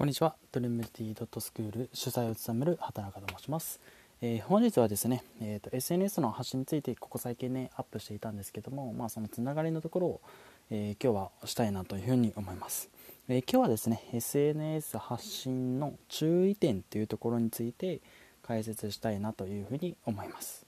こんにちは。ドリムティドットスクール主催を務める畑中と申します。えー、本日はですね、えーと、SNS の発信についてここ最近ね、アップしていたんですけども、まあ、そのつながりのところを、えー、今日はしたいなというふうに思います。えー、今日はですね、SNS 発信の注意点というところについて解説したいなというふうに思います。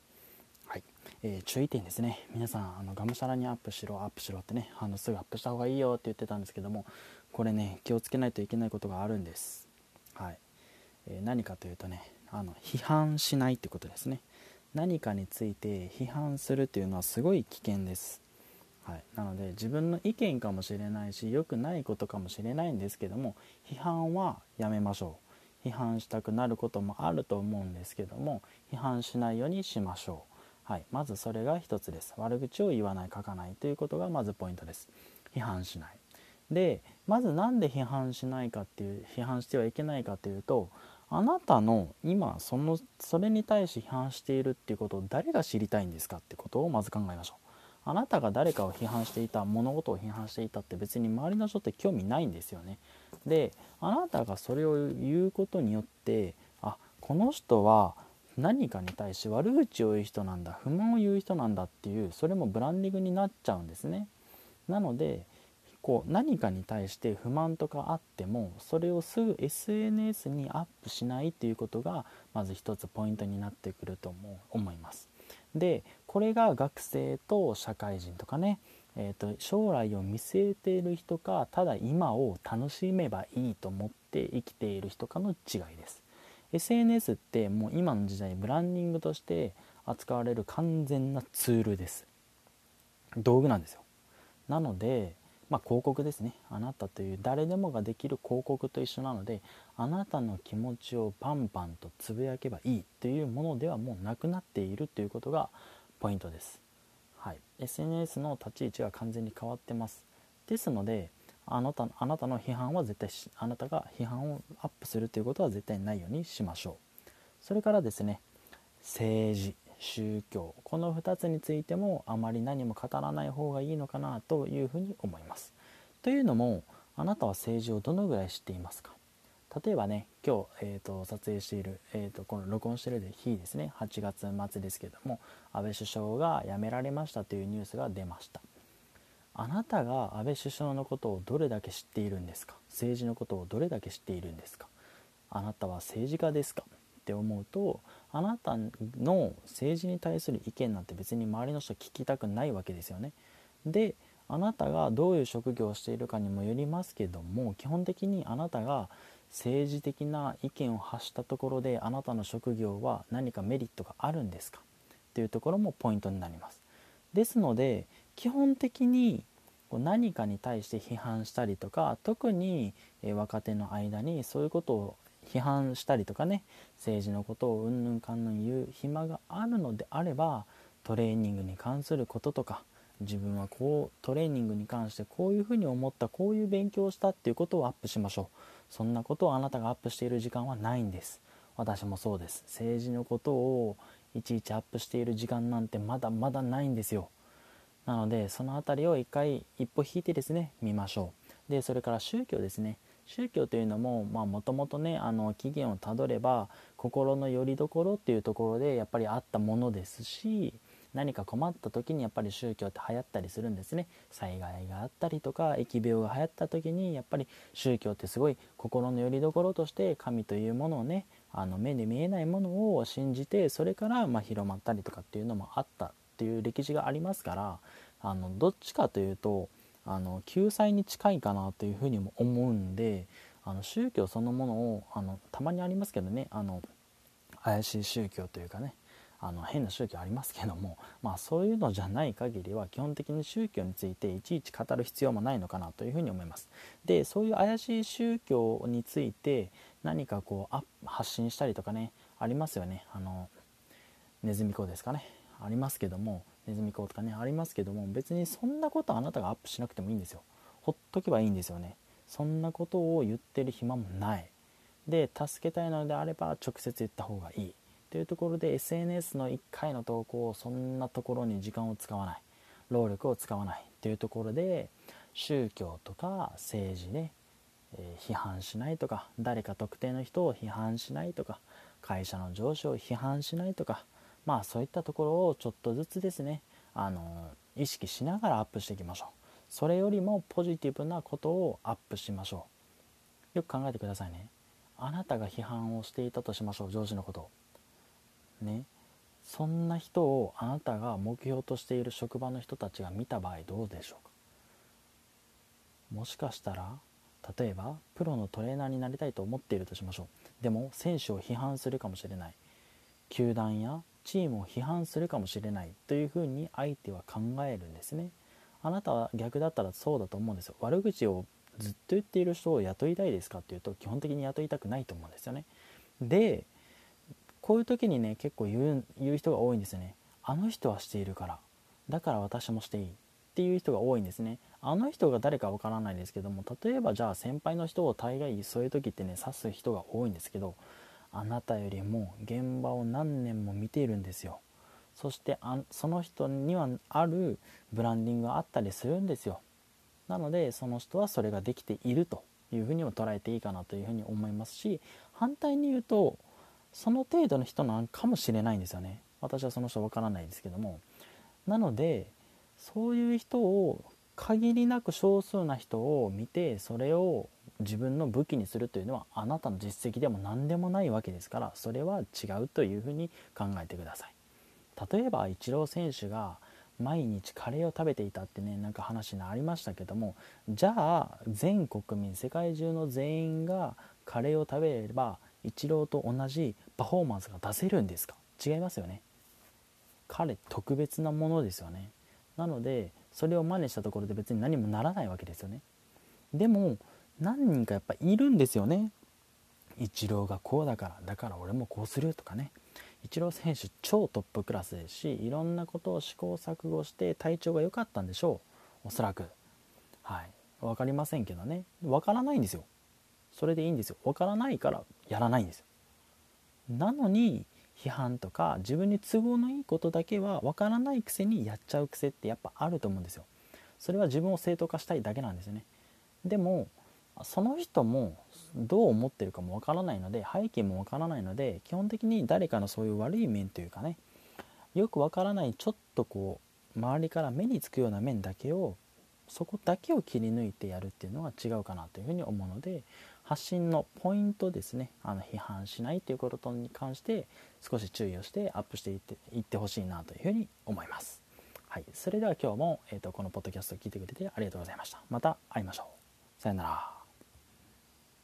はい、えー、注意点ですね皆さんあのがむしゃらにアップしろアップしろってねあのすぐアップした方がいいよって言ってたんですけどもこれね気をつけないといけないことがあるんです、はい。えー、何かというとねあの批判しないってことですね。何かについて批判するっていうのはすごい危険です、はい、なので自分の意見かもしれないし良くないことかもしれないんですけども批判はやめましょう。批判したくなることもあると思うんですけども批判しないようにしましょう、はい、まずそれが一つです。悪口を言わない書かないということがまずポイントです。批判しない。でまず何で批判しないかっていう批判してはいけないかというとあなたの今そのそれに対して批判しているっていうことを誰が知りたいんですかってことをまず考えましょう。あなたが誰かを批判していた物事を批判していたって別に周りの人って興味ないんですよね。であなたがそれを言うことによってあこの人は何かに対して悪口を言う人なんだ不満を言う人なんだっていうそれもブランディングになっちゃうんですね。なのでこう何かに対して不満とかあってもそれをすぐ SNS にアップしないっていうことがまず一つポイントになってくると思います。でこれが学生と社会人とかね、えーと、将来を見据えている人かただ今を楽しめばいいと思って生きている人かの違いです。SNS ってもう今の時代ブランディングとして扱われる完全なツールです。道具なんですよ。なのでまあ、広告ですね。あなたという誰でもができる広告と一緒なのであなたの気持ちをパンパンとつぶやけばいいというものではもうなくなっているということがポイントです、はい、SNS の立ち位置が完全に変わってます。ですのであなたあなたの批判は絶対あなたが批判をアップするということは絶対ないようにしましょう。それからですね政治。宗教。この2つについてもあまり何も語らない方がいいのかなというふうに思います。というのもあなたは政治をどのぐらい知っていますか？例えばね今日、えーと、撮影している、えーと、この録音している日ですね。8月末ですけども安倍首相が辞められましたというニュースが出ました。あなたが安倍首相のことをどれだけ知っているんですか？政治のことをどれだけ知っているんですか？あなたは政治家ですか？って思うとあなたの政治に対する意見なんて別に周りの人聞きたくないわけですよね。であなたがどういう職業をしているかにもよりますけども基本的にあなたが政治的な意見を発したところであなたの職業は何かメリットがあるんですか？っていうところもポイントになります。ですので基本的に何かに対して批判したりとか特に若手の間にそういうことを批判したりとかね政治のことをうんぬんかんぬん言う暇があるのであればトレーニングに関することとか自分はこうトレーニングに関してこういうふうに思ったこういう勉強をしたっていうことをアップしましょう。そんなことをあなたがアップしている時間はないんです。私もそうです。政治のことをいちいちアップしている時間なんてまだまだないんですよ。なのでその辺りを一回一歩引いてですね見ましょう。でそれから宗教ですね。宗教というのももともとねあの起源をたどれば心の拠り所っていうところでやっぱりあったものですし何か困った時にやっぱり宗教って流行ったりするんですね。災害があったりとか疫病が流行った時にやっぱり宗教ってすごい心の拠り所として神というものをねあの目で見えないものを信じてそれからま広まったりとかっていうのもあったっていう歴史がありますからあのどっちかというとあの救済に近いかなというふうにも思うんであの宗教そのものをあのたまにありますけどねあの怪しい宗教というかねあの変な宗教ありますけども、まあ、そういうのじゃない限りは基本的に宗教についていちいち語る必要もないのかなというふうに思います。でそういう怪しい宗教について何かこう発信したりとかねありますよねあのネズミ講ですかねありますけどもネズミ講とかねありますけども別にそんなことあなたがアップしなくてもいいんですよ。ほっとけばいいんですよね。そんなことを言ってる暇もない。で助けたいのであれば直接言った方がいい。というところで SNS の1回の投稿をそんなところに時間を使わない。労力を使わない。というところで宗教とか政治ねえー、批判しないとか誰か特定の人を批判しないとか会社の上司を批判しないとかまあそういったところをちょっとずつですねあの意識しながらアップしていきましょう。それよりもポジティブなことをアップしましょう。よく考えてくださいね。あなたが批判をしていたとしましょう上司のことね。そんな人をあなたが目標としている職場の人たちが見た場合どうでしょうか。もしかしたら例えばプロのトレーナーになりたいと思っているとしましょう。でも選手を批判するかもしれない。球団やチームを批判するかもしれないというふうに相手は考えるんですね。あなたは逆だったらそうだと思うんですよ。悪口をずっと言っている人を雇いたいですかっていうと基本的に雇いたくないと思うんですよね。でこういう時にね結構言う言う人が多いんですよね。あの人はしているからだから私もしていいっていう人が多いんですね。あの人が誰かわからないですけども例えばじゃあ先輩の人を大概そういう時ってね指す人が多いんですけどあなたよりも現場を何年も見ているんですよ。そしてあその人にはあるブランディングがあったりするんですよ。なのでその人はそれができているというふうにも捉えていいかなというふうに思いますし反対に言うとその程度の人なのかもしれないんですよね。私はその人わからないですけども。なのでそういう人を限りなく少数な人を見てそれを自分の武器にするというのはあなたの実績でも何でもないわけですからそれは違うというふうに考えてください。例えばイチロー選手が毎日カレーを食べていたってねなんか話にありましたけどもじゃあ全国民世界中の全員がカレーを食べればイチローと同じパフォーマンスが出せるんですか？違いますよね。彼特別なものですよね。なのでそれを真似したところで別に何もならないわけですよね。でも何人かやっぱいるんですよね。イチローがこうだからだから俺もこうするとかね。イチロー選手超トップクラスですしいろんなことを試行錯誤して体調が良かったんでしょう。おそらく。はい。分かりませんけどね。分からないんですよ。それでいいんですよ。分からないからやらないんですよ。なのに批判とか自分に都合のいいことだけは分からないくせにやっちゃう癖ってやっぱあると思うんですよ。それは自分を正当化したいだけなんですよね。でもその人もどう思ってるかもわからないので背景もわからないので基本的に誰かのそういう悪い面というかねよくわからないちょっとこう周りから目につくような面だけをそこだけを切り抜いてやるっていうのは違うかなというふうに思うので発信のポイントですねあの批判しないということに関して少し注意をしてアップしていっていってほしいなというふうに思います。はい、それでは今日も、えーと、このポッドキャストを聞いてくれてありがとうございました。また会いましょう。さよなら。